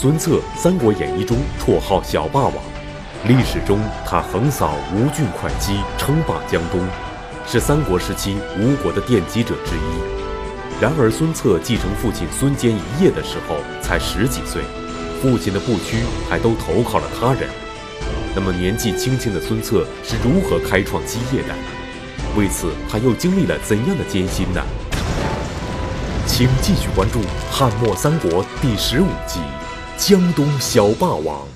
孙策，《三国演义》中绰号小霸王，历史中他横扫吴郡会稽，称霸江东，是三国时期吴国的奠基者之一。然而，孙策继承父亲孙坚一业的时候才十几岁，父亲的部区还都投靠了他人。那么，年纪轻轻的孙策是如何开创基业的？为此，他又经历了怎样的艰辛呢？请继续关注《汉末三国》第十五集。江东小霸王。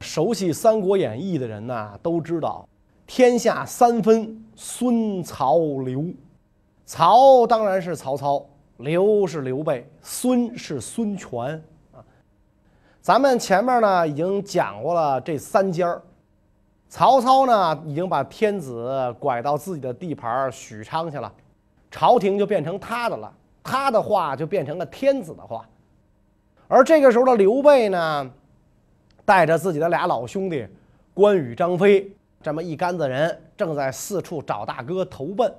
熟悉《三国演义》的人呢，都知道天下三分：孙、曹、刘。曹当然是曹操，刘是刘备，孙是孙权啊。咱们前面呢已经讲过了这三家儿。曹操呢已经把天子拐到自己的地盘许昌去了，朝廷就变成他的了，他的话就变成了天子的话。而这个时候的刘备呢，带着自己的俩老兄弟关羽、张飞这么一干子人，正在四处找大哥投奔。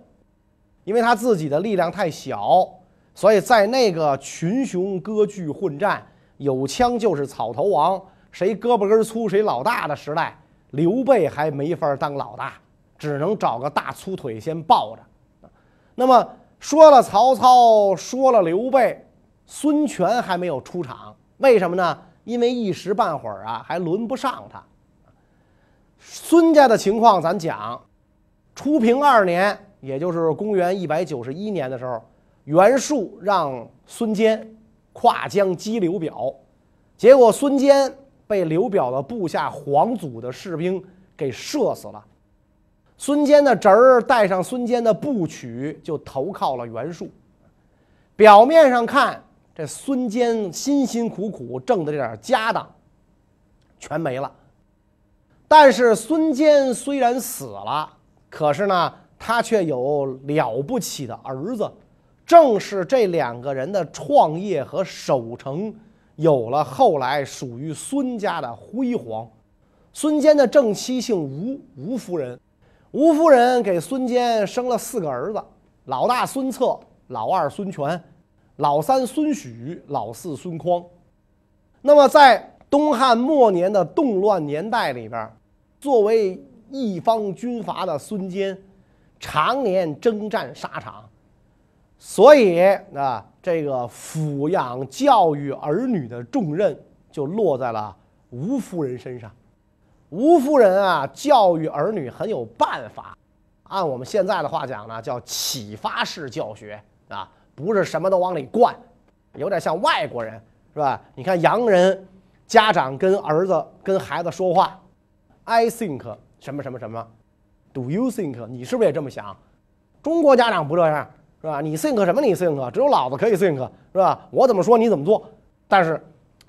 因为他自己的力量太小，所以在那个群雄割据混战、有枪就是草头王、谁胳膊根粗谁老大的时代，刘备还没法当老大，只能找个大粗腿先抱着。那么说了曹操，说了刘备。孙权还没有出场，为什么呢？因为一时半会儿啊，还轮不上他。孙家的情况咱讲，初平二年，也就是公元一百九十一年的时候，袁术让孙坚跨江击刘表，结果孙坚被刘表的部下黄祖的士兵给射死了。孙坚的侄儿带上孙坚的部曲，就投靠了袁术。表面上看。这孙坚辛辛苦苦挣的这点家当，全没了。但是孙坚虽然死了，可是呢，他却有了不起的儿子。正是这两个人的创业和守成，有了后来属于孙家的辉煌。孙坚的正妻姓吴，吴夫人。吴夫人给孙坚生了四个儿子：老大孙策，老二孙权。老三孙许，老四孙匡。那么，在东汉末年的动乱年代里边，作为一方军阀的孙坚，常年征战沙场，所以啊，这个抚养教育儿女的重任就落在了吴夫人身上。吴夫人啊，教育儿女很有办法，按我们现在的话讲呢，叫启发式教学啊。不是什么都往里灌，有点像外国人，是吧？你看洋人家长跟儿子、跟孩子说话，I think 什么什么什么，Do you think？你是不是也这么想？中国家长不这样，是吧？你 think 什么？你 think？只有老子可以 think，是吧？我怎么说你怎么做。但是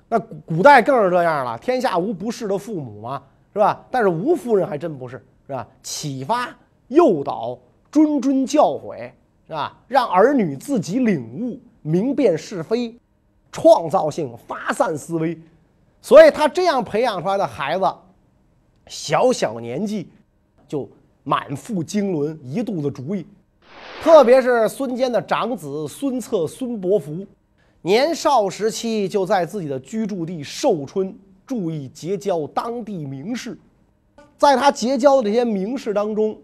那古代更是这样了，天下无不是的父母嘛，是吧？但是吴夫人还真不是，是吧？启发、诱导、谆谆教诲。啊，让儿女自己领悟、明辨是非，创造性、发散思维，所以他这样培养出来的孩子，小小年纪就满腹经纶、一肚子主意。特别是孙坚的长子孙策、孙伯符，年少时期就在自己的居住地寿春注意结交当地名士，在他结交的这些名士当中，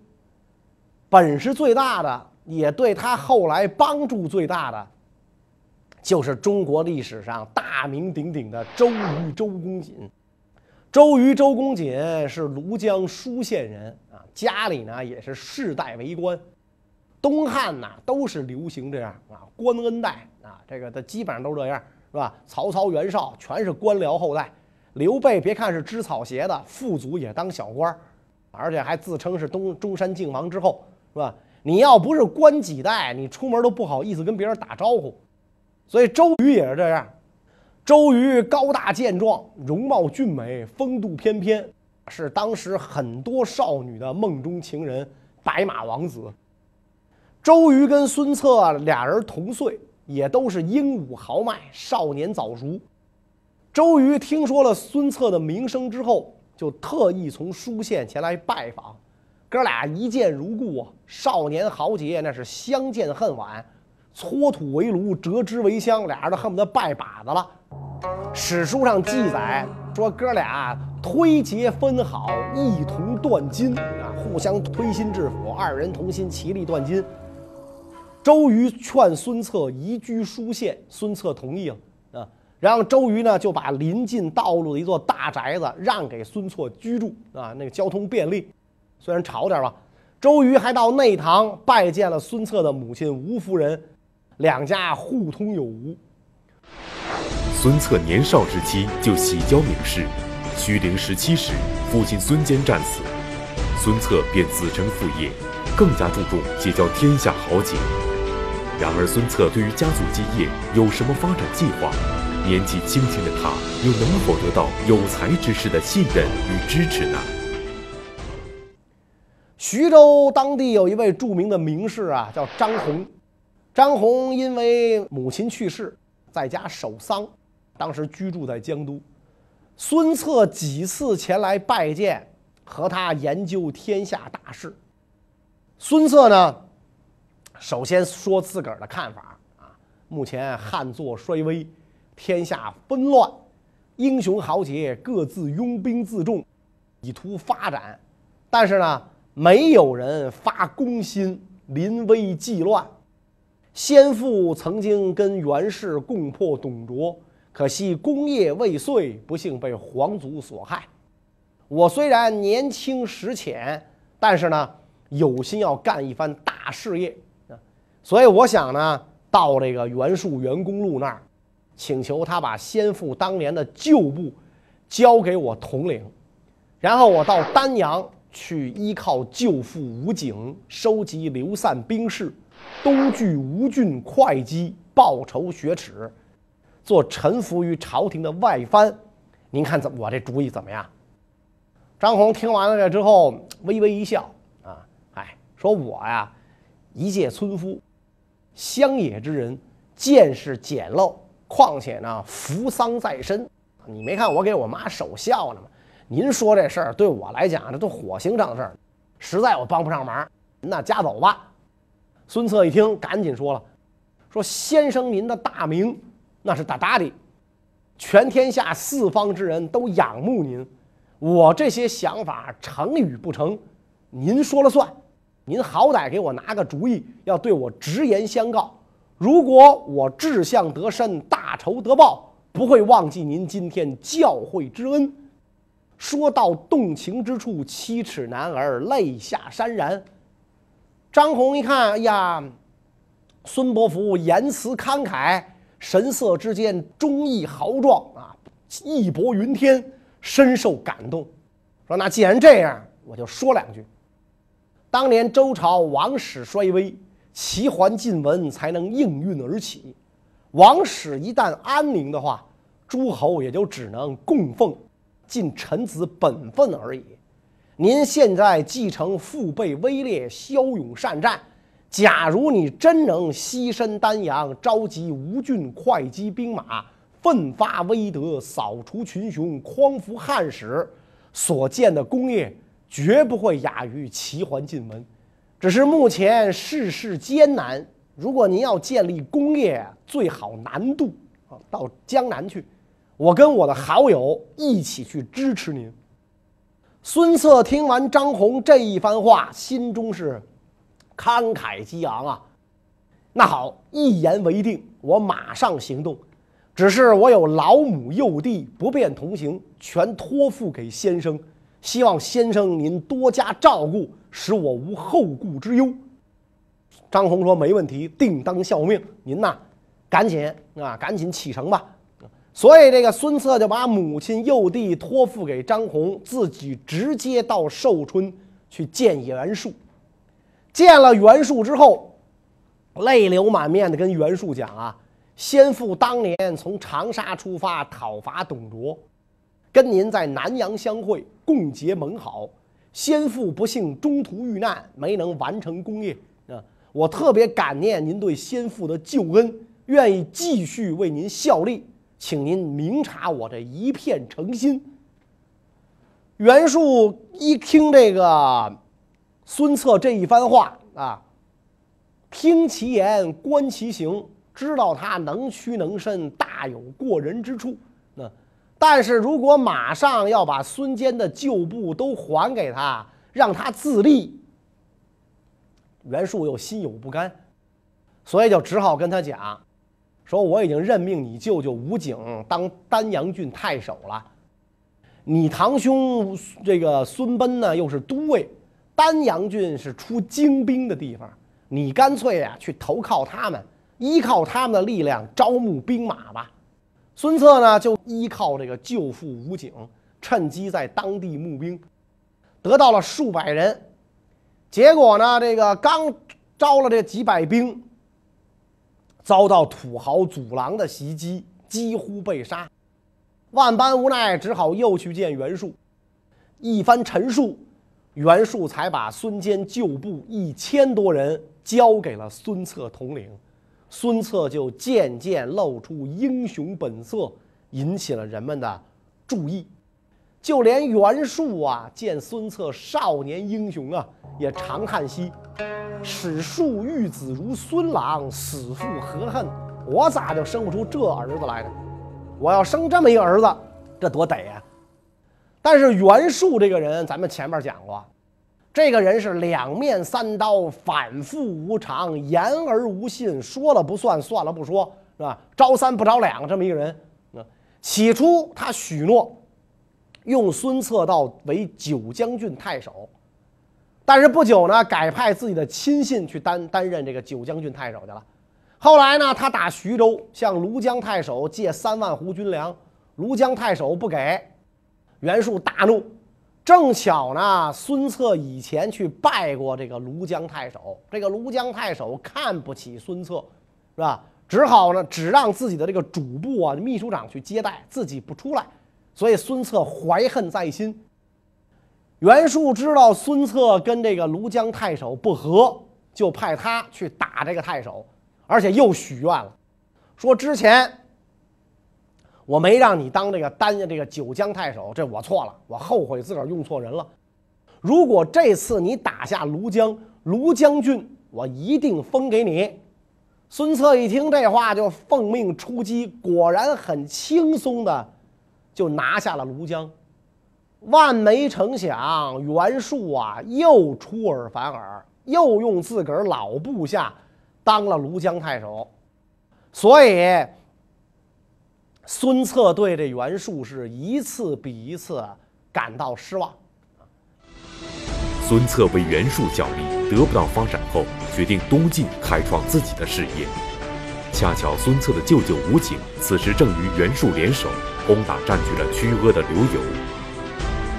本事最大的。也对他后来帮助最大的，就是中国历史上大名鼎鼎的周瑜周公瑾。周瑜周公瑾是庐江舒县人啊，家里呢也是世代为官。东汉呢都是流行这样啊，官恩代啊，这个他基本上都这样，是吧？曹操、袁绍全是官僚后代。刘备别看是织草鞋的，父祖也当小官而且还自称是东中山靖王之后，是吧？你要不是官几代，你出门都不好意思跟别人打招呼，所以周瑜也是这样。周瑜高大健壮，容貌俊美，风度翩翩，是当时很多少女的梦中情人，白马王子。周瑜跟孙策俩人同岁，也都是英武豪迈，少年早熟。周瑜听说了孙策的名声之后，就特意从舒县前来拜访。哥俩一见如故啊！少年豪杰那是相见恨晚，搓土为炉，折枝为香，俩人都恨不得拜把子了。史书上记载说，哥俩推结分好，一同断金啊，互相推心置腹，二人同心，其利断金。周瑜劝孙策移居舒县，孙策同意了啊。然后周瑜呢就把临近道路的一座大宅子让给孙策居住啊，那个交通便利。虽然吵点吧，周瑜还到内堂拜见了孙策的母亲吴夫人，两家互通有无。孙策年少时期就喜交名士，虚龄十七时，父亲孙坚战死，孙策便子承父业，更加注重结交天下豪杰。然而，孙策对于家族基业有什么发展计划？年纪轻轻的他，又能否得到有才之士的信任与支持呢？徐州当地有一位著名的名士啊，叫张宏。张宏因为母亲去世，在家守丧，当时居住在江都。孙策几次前来拜见，和他研究天下大事。孙策呢，首先说自个儿的看法啊，目前汉作衰微，天下纷乱，英雄豪杰各自拥兵自重，以图发展。但是呢。没有人发公心，临危济乱。先父曾经跟袁氏共破董卓，可惜功业未遂，不幸被皇族所害。我虽然年轻识浅，但是呢，有心要干一番大事业啊。所以我想呢，到这个袁术袁公路那儿，请求他把先父当年的旧部交给我统领，然后我到丹阳。去依靠舅父吴景收集流散兵士，东拒吴郡会稽，报仇雪耻，做臣服于朝廷的外藩。您看怎我这主意怎么样？张宏听完了这之后，微微一笑，啊，哎，说我呀，一介村夫，乡野之人，见识简陋，况且呢，扶丧在身，你没看我给我妈守孝呢吗？您说这事儿对我来讲，这都火星上的事儿，实在我帮不上忙。那家走吧。孙策一听，赶紧说了：“说先生您的大名那是大大的，全天下四方之人都仰慕您。我这些想法成与不成，您说了算。您好歹给我拿个主意，要对我直言相告。如果我志向得深，大仇得报，不会忘记您今天教诲之恩。”说到动情之处，七尺男儿泪下潸然。张宏一看，哎呀，孙伯符言辞慷慨，神色之间忠义豪壮啊，义薄云天，深受感动。说那既然这样，我就说两句。当年周朝王室衰微，齐桓晋文才能应运而起。王室一旦安宁的话，诸侯也就只能供奉。尽臣子本分而已。您现在继承父辈威烈，骁勇善战。假如你真能牺牲丹阳，召集吴郡会稽兵马，奋发威德，扫除群雄，匡扶汉室，所建的功业绝不会亚于齐桓晋文。只是目前世事艰难，如果您要建立功业，最好南渡啊，到江南去。我跟我的好友一起去支持您。孙策听完张宏这一番话，心中是慷慨激昂啊。那好，一言为定，我马上行动。只是我有老母幼弟不便同行，全托付给先生，希望先生您多加照顾，使我无后顾之忧。张宏说：“没问题，定当效命。您呐，赶紧啊，赶紧启程吧。”所以，这个孙策就把母亲幼弟托付给张宏，自己直接到寿春去见袁术。见了袁术之后，泪流满面的跟袁术讲啊：“先父当年从长沙出发讨伐董卓，跟您在南阳相会，共结盟好。先父不幸中途遇难，没能完成功业啊！我特别感念您对先父的救恩，愿意继续为您效力。”请您明察我这一片诚心。袁术一听这个孙策这一番话啊，听其言，观其行，知道他能屈能伸，大有过人之处那但是如果马上要把孙坚的旧部都还给他，让他自立，袁术又心有不甘，所以就只好跟他讲，说我已经任命你舅舅吴景当丹阳郡太守了，你堂兄这个孙贲呢又是都尉，丹阳郡是出精兵的地方，你干脆啊去投靠他们，依靠他们的力量招募兵马吧。孙策呢就依靠这个舅父吴景，趁机在当地募兵，得到了数百人。结果呢，这个刚招了这几百兵，遭到土豪祖狼的袭击，几乎被杀。万般无奈，只好又去见袁术。一番陈述，袁术才把孙坚旧部一千多人交给了孙策统领。孙策就渐渐露出英雄本色，引起了人们的注意。就连袁术啊，见孙策少年英雄啊，也长叹息：“史树育子如孙郎，死父何恨？我咋就生不出这儿子来呢？我要生这么一个儿子，这多得呀！”但是袁术这个人，咱们前面讲过，这个人是两面三刀，反复无常，言而无信，说了不算，算了不说，是吧？招三不招两，这么一个人。那起初他许诺。用孙策到为九江郡太守，但是不久呢，改派自己的亲信去担担任这个九江郡太守去了。后来呢，他打徐州向庐江太守借三万斛军粮，庐江太守不给，袁术大怒。正巧呢，孙策以前去拜过这个庐江太守，这个庐江太守看不起孙策，是吧？只好呢，只让自己的这个主簿啊、秘书长去接待，自己不出来。所以孙策怀恨在心。袁术知道孙策跟这个庐江太守不和，就派他去打这个太守，而且又许愿了，说之前我没让你当这个担任这个九江太守，这我错了，我后悔自个儿用错人了。如果这次你打下庐江，庐江郡我一定封给你。孙策一听这话，就奉命出击，果然很轻松的。就拿下了庐江，万没成想，袁术啊又出尔反尔，又用自个儿老部下当了庐江太守，所以孙策对这袁术是一次比一次感到失望。孙策为袁术效力得不到发展后，决定东进开创自己的事业。恰巧孙策的舅舅吴景此时正与袁术联手。攻打占据了曲阿的刘友，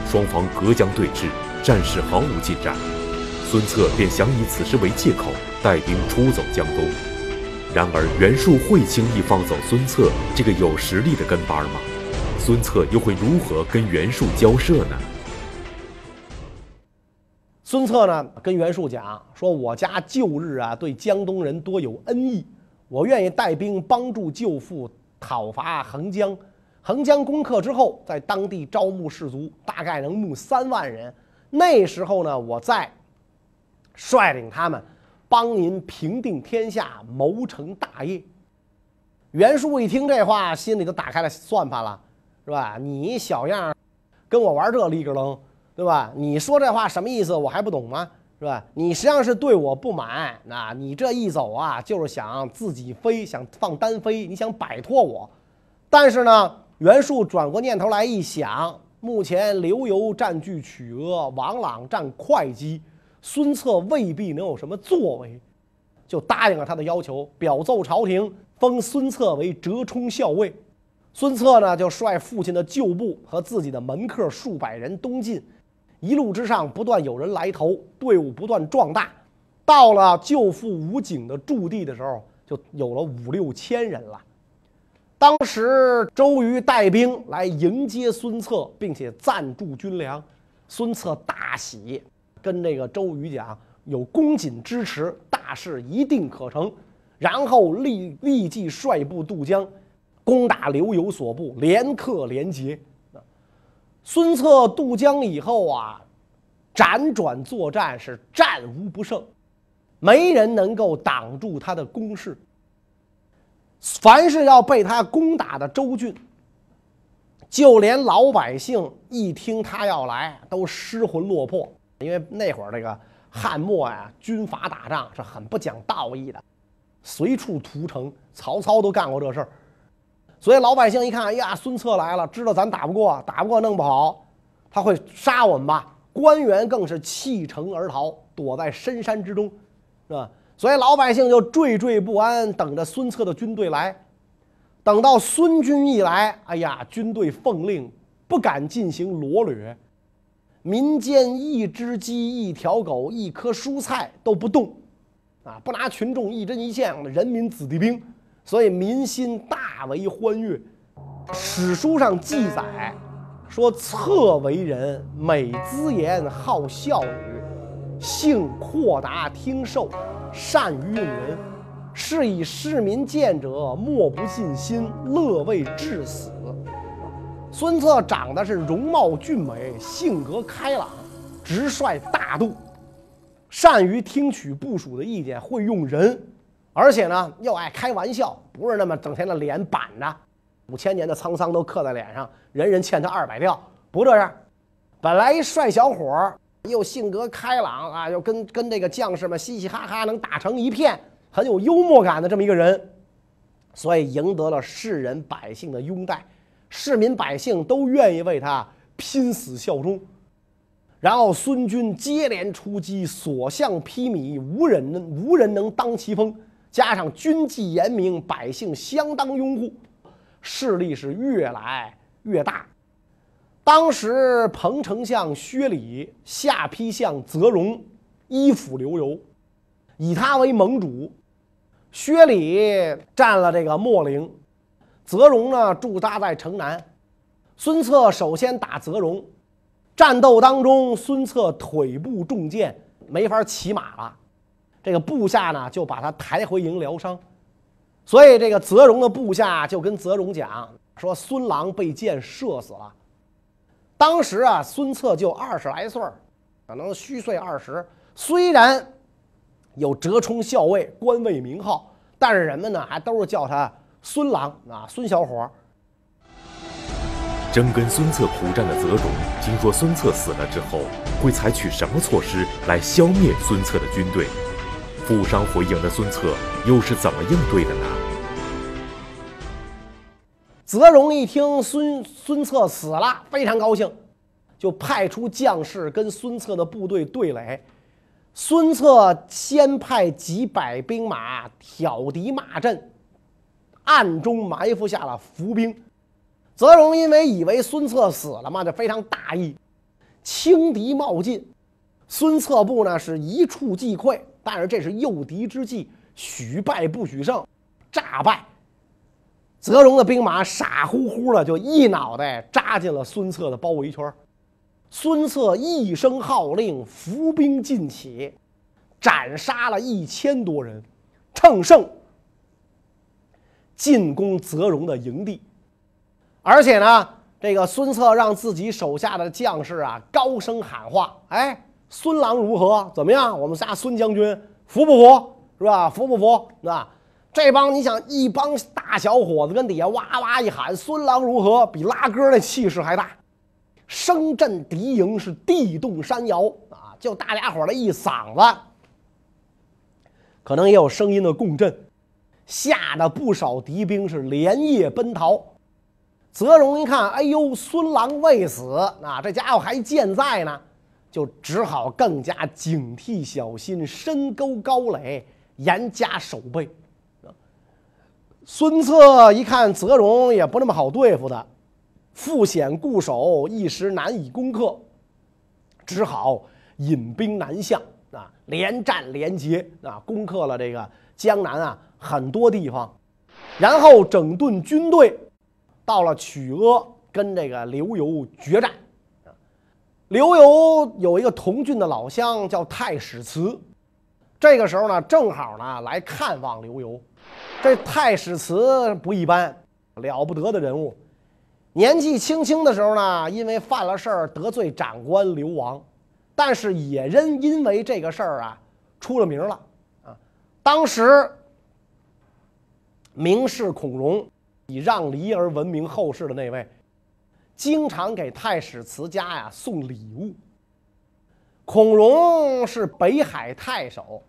双方隔江对峙，战事毫无进展。孙策便想以此事为借口，带兵出走江东。然而袁术会轻易放走孙策这个有实力的跟班吗？孙策又会如何跟袁术交涉呢？孙策呢，跟袁术讲说：“我家旧日啊，对江东人多有恩义，我愿意带兵帮助舅父讨伐横江。”横江攻克之后，在当地招募士卒，大概能募三万人。那时候呢，我再率领他们帮您平定天下，谋成大业。袁术一听这话，心里都打开了算盘了，是吧？你小样，跟我玩这立个楞，对吧？你说这话什么意思？我还不懂吗？是吧？你实际上是对我不满。那你这一走啊，就是想自己飞，想放单飞，你想摆脱我。但是呢？袁术转过念头来一想，目前刘繇占据曲阿，王朗占会稽，孙策未必能有什么作为，就答应了他的要求，表奏朝廷，封孙策为折冲校尉。孙策呢，就率父亲的旧部和自己的门客数百人东进，一路之上不断有人来投，队伍不断壮大，到了舅父吴景的驻地的时候，就有了五六千人了。当时周瑜带兵来迎接孙策，并且赞助军粮，孙策大喜，跟这个周瑜讲：“有公瑾支持，大事一定可成。”然后立立即率部渡江，攻打刘繇所部，连克连捷。孙策渡江以后啊，辗转作战是战无不胜，没人能够挡住他的攻势。凡是要被他攻打的州郡，就连老百姓一听他要来，都失魂落魄，因为那会儿这个汉末呀，军阀打仗是很不讲道义的，随处屠城，曹操都干过这事儿。所以老百姓一看，哎呀，孙策来了，知道咱打不过，打不过弄不好，他会杀我们吧？官员更是弃城而逃，躲在深山之中，是吧？所以老百姓就惴惴不安，等着孙策的军队来。等到孙军一来，哎呀，军队奉令不敢进行罗掠，民间一只鸡、一条狗、一颗蔬菜都不动，啊，不拿群众一针一线，人民子弟兵，所以民心大为欢悦。史书上记载说，策为人美姿言，好笑语，性阔达听受，善于用人。是以市民见者莫不尽心，乐为至死。孙策长得是容貌俊美，性格开朗，直率大度，善于听取部属的意见，会用人，而且呢又爱开玩笑，不是那么整天的脸板着，五千年的沧桑都刻在脸上，人人欠他二百吊，不这样。本来一帅小伙儿，又性格开朗啊，又跟跟这个将士们嘻嘻哈哈，能打成一片。很有幽默感的这么一个人，所以赢得了世人百姓的拥戴，市民百姓都愿意为他拼死效忠。然后孙军接连出击，所向披靡，无人能无人能当其锋。加上军纪严明，百姓相当拥护，势力是越来越大。当时彭丞相薛礼、下邳相泽荣依附刘游，以他为盟主。薛礼占了这个秣陵，泽荣呢驻扎在城南。孙策首先打泽荣，战斗当中，孙策腿部中箭，没法骑马了。这个部下呢就把他抬回营疗伤。所以这个泽荣的部下就跟泽荣讲说：“孙郎被箭射死了。”当时啊，孙策就二十来岁可能虚岁二十。虽然。有折冲校尉官位名号，但是人们呢还都是叫他孙郎啊，孙小伙。正跟孙策苦战的泽荣，听说孙策死了之后，会采取什么措施来消灭孙策的军队？负伤回营的孙策又是怎么应对的呢？泽荣一听孙孙策死了，非常高兴，就派出将士跟孙策的部队对垒。孙策先派几百兵马挑敌骂阵，暗中埋伏下了伏兵。泽荣因为以为孙策死了嘛，就非常大意，轻敌冒进。孙策部呢是一触即溃，但是这是诱敌之计，许败不许胜，诈败。泽荣的兵马傻乎乎的就一脑袋扎进了孙策的包围圈。孙策一声号令，伏兵尽起，斩杀了一千多人，乘胜进攻泽荣的营地。而且呢，这个孙策让自己手下的将士啊高声喊话：“哎，孙郎如何？怎么样？我们仨孙将军服不服？是吧？服不服？是吧？这帮你想，一帮大小伙子跟底下哇哇一喊：‘孙郎如何？’比拉歌那气势还大。”声震敌营，是地动山摇啊！就大家伙的一嗓子，可能也有声音的共振，吓得不少敌兵是连夜奔逃。泽荣一看，哎呦，孙郎未死啊，这家伙还健在呢，就只好更加警惕小心，深沟高垒，严加守备。孙策一看泽荣也不那么好对付的。复险固守，一时难以攻克，只好引兵南向啊，连战连捷啊，攻克了这个江南啊很多地方，然后整顿军队，到了曲阿跟这个刘游决战。刘游有一个同郡的老乡叫太史慈，这个时候呢正好呢来看望刘游。这太史慈不一般，了不得的人物。年纪轻轻的时候呢，因为犯了事儿得罪长官流亡，但是也仍因为这个事儿啊出了名了啊。当时名士孔融以让梨而闻名后世的那位，经常给太史慈家呀送礼物。孔融是北海太守，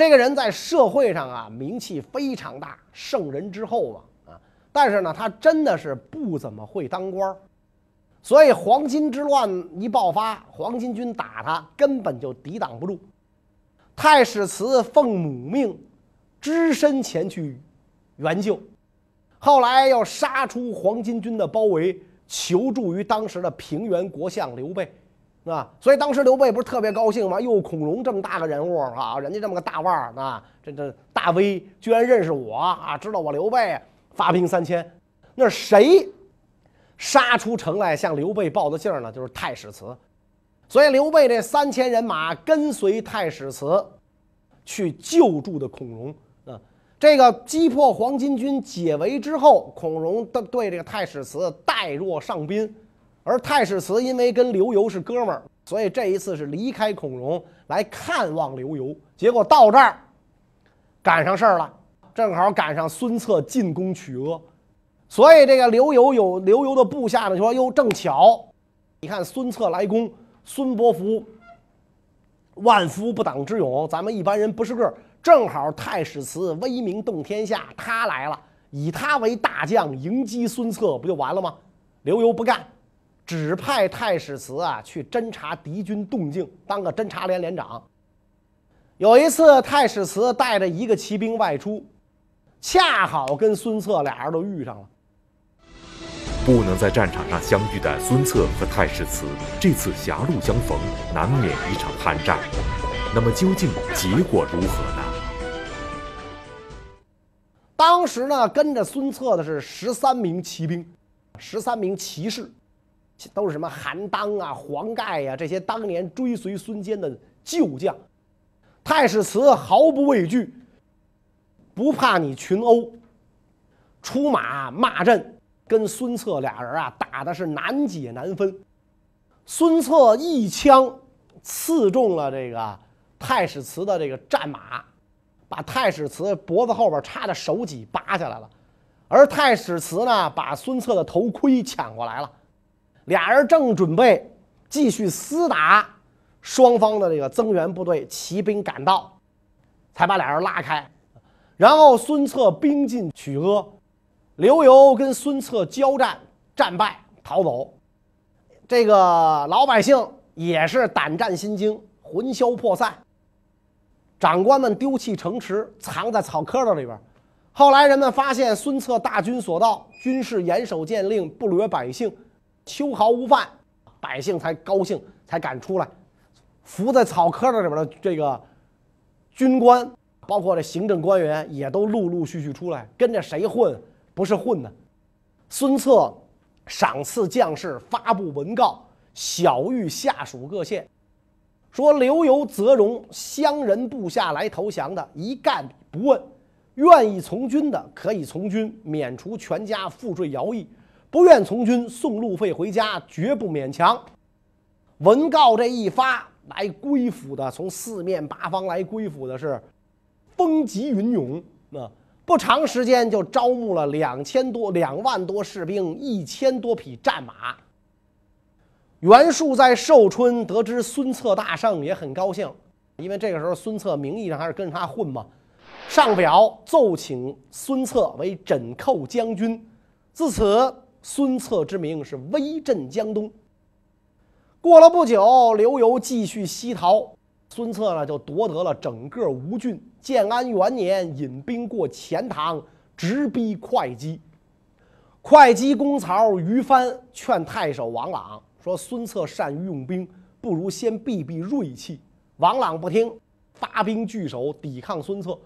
这个人在社会上啊名气非常大，圣人之后嘛啊，但是呢，他真的是不怎么会当官儿。所以黄巾之乱一爆发，黄巾军打他，根本就抵挡不住。太史慈奉母命，只身前去援救，后来又杀出黄巾军的包围，求助于当时的平原国相刘备，啊，所以当时刘备不是特别高兴吗？哟，孔融这么大个人物啊，人家这么个大腕儿啊，这这大 V 居然认识我啊，知道我刘备，发兵三千，那谁？杀出城来向刘备报的信儿呢，就是太史慈，所以刘备这三千人马跟随太史慈去救助的孔融啊。这个击破黄巾军解围之后，孔融的对这个太史慈待若上宾，而太史慈因为跟刘繇是哥们儿，所以这一次是离开孔融来看望刘繇。结果到这儿赶上事儿了，正好赶上孙策进攻曲阿。所以这个刘繇有刘繇的部下呢，就说：“哟，正巧，你看孙策来攻，孙伯符万夫不挡之勇，咱们一般人不是个儿。正好太史慈威名动天下，他来了，以他为大将迎击孙策，不就完了吗？”刘繇不干，只派太史慈啊去侦察敌军动静，当个侦察连连长。有一次，太史慈带着一个骑兵外出，恰好跟孙策俩人都遇上了。不能在战场上相遇的孙策和太史慈，这次狭路相逢，难免一场酣战。那么究竟结果如何呢？当时呢，跟着孙策的是十三名骑兵，十三名骑士，都是什么韩当啊、黄盖呀这些当年追随孙坚的旧将。太史慈毫不畏惧，不怕你群殴，出马骂阵。跟孙策俩人啊打的是难解难分，孙策一枪刺中了这个太史慈的这个战马，把太史慈脖子后边插的手戟拔下来了，而太史慈呢把孙策的头盔抢过来了，俩人正准备继续厮打，双方的这个增援部队骑兵赶到，才把俩人拉开，然后孙策兵进曲阿。刘繇跟孙策交战，战败逃走，这个老百姓也是胆战心惊，魂消魄散。长官们丢弃城池，藏在草棵子里边。后来人们发现孙策大军所到，军士严守县令，不掠百姓，秋毫无犯，百姓才高兴，才敢出来。伏在草棵子里边的这个军官，包括这行政官员，也都陆陆续续出来，跟着谁混？不是混的，孙策赏赐将士，发布文告，晓谕下属各县，说刘繇、泽荣乡人部下来投降的，一概不问；愿意从军的可以从军，免除全家赋税徭役；不愿从军，送路费回家，绝不勉强。文告这一发，来归附的从四面八方来归附的是风急云涌，那。不长时间就招募了两千多、两万多士兵，一千多匹战马。袁术在寿春得知孙策大胜，也很高兴，因为这个时候孙策名义上还是跟着他混嘛。上表奏请孙策为枕寇将军，自此孙策之名是威震江东。过了不久，刘繇继续西逃。孙策呢，就夺得了整个吴郡。建安元年，引兵过钱塘，直逼会稽。会稽公曹于藩劝太守王朗说：“孙策善于用兵，不如先避避锐气。”王朗不听，发兵据守，抵抗孙策。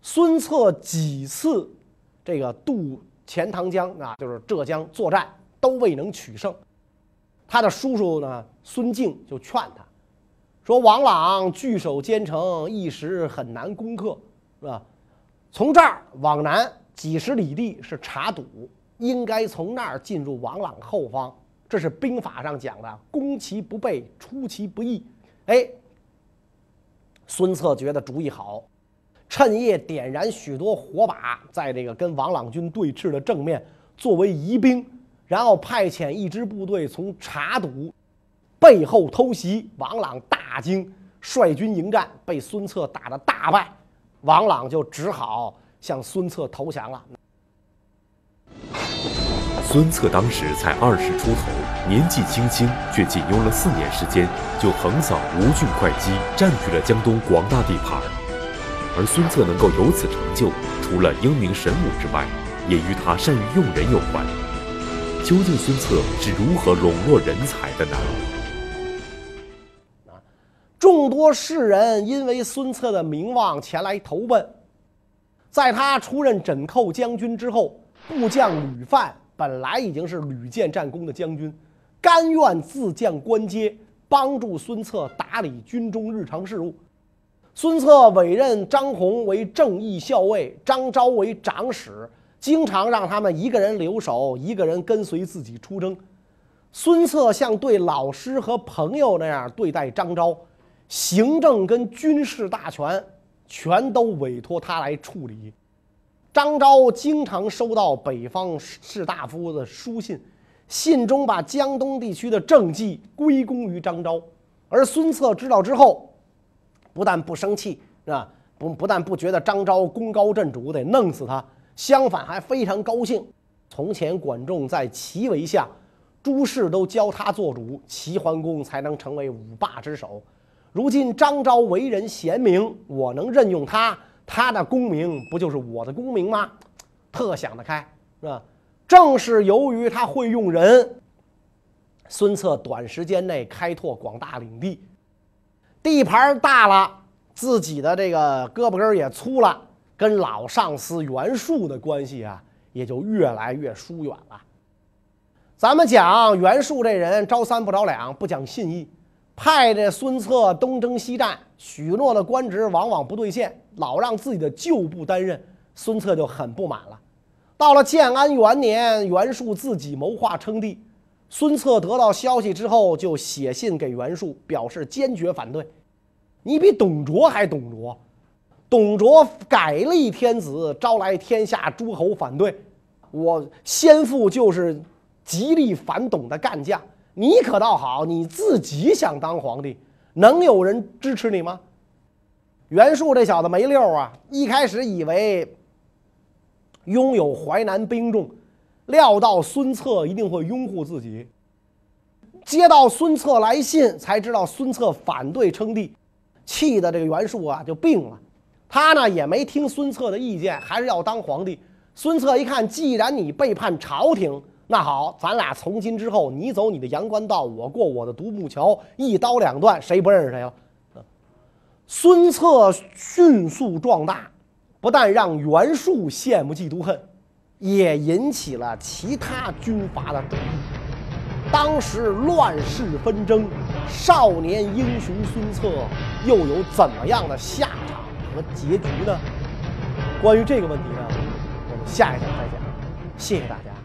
孙策几次这个渡钱塘江啊，就是浙江作战，都未能取胜。他的叔叔呢，孙敬就劝他。说王朗据守坚城，一时很难攻克，是吧？从这儿往南几十里地是查堵，应该从那儿进入王朗后方。这是兵法上讲的“攻其不备，出其不意”。哎，孙策觉得主意好，趁夜点燃许多火把，在这个跟王朗军对峙的正面，作为疑兵，然后派遣一支部队从查堵背后偷袭，王朗大惊，率军迎战，被孙策打得大败，王朗就只好向孙策投降了。孙策当时才二十出头，年纪轻轻，却仅用了四年时间就横扫吴郡会稽，占据了江东广大地盘。而孙策能够有此成就，除了英明神武之外，也与他善于用人有关。究竟孙策是如何笼络人才的呢？众多士人因为孙策的名望前来投奔，在他出任枕寇将军之后，部将吕范。本来已经是屡建战功的将军，甘愿自降官阶，帮助孙策打理军中日常事务。孙策委任张宏为正义校尉，张昭为长史，经常让他们一个人留守，一个人跟随自己出征。孙策像对老师和朋友那样对待张昭，行政跟军事大权全都委托他来处理。张昭经常收到北方士大夫的书信，信中把江东地区的政绩归功于张昭，而孙策知道之后，不但不生气，是吧？不不但不觉得张昭功高震主得弄死他，相反还非常高兴。从前管仲在齐为相，诸事都交他做主，齐桓公才能成为五霸之首。如今张昭为人贤明，我能任用他。他的功名不就是我的功名吗？特想得开，是吧？正是由于他会用人，孙策短时间内开拓广大领地，地盘大了，自己的这个胳膊根也粗了，跟老上司袁术的关系啊，也就越来越疏远了。咱们讲袁术这人招三不着两，不讲信义。派这孙策东征西战，许诺的官职往往不兑现，老让自己的旧部担任，孙策就很不满了。到了建安元年，袁术自己谋划称帝，孙策得到消息之后，就写信给袁术，表示坚决反对。你比董卓还董卓，董卓改立天子，招来天下诸侯反对，我先父就是极力反董的干将。你可倒好，你自己想当皇帝，能有人支持你吗？袁术这小子没溜啊！一开始以为拥有淮南兵众，料到孙策一定会拥护自己。接到孙策来信，才知道孙策反对称帝，气的这个袁术啊就病了。他呢也没听孙策的意见，还是要当皇帝。孙策一看，既然你背叛朝廷。那好，咱俩从今之后，你走你的阳关道，我过我的独木桥，一刀两断，谁不认识谁了？孙策迅速壮大，不但让袁术羡慕嫉妒恨，也引起了其他军阀的注意。当时乱世纷争，少年英雄孙策又有怎么样的下场和结局呢？关于这个问题呢，我们下一讲再讲。谢谢大家。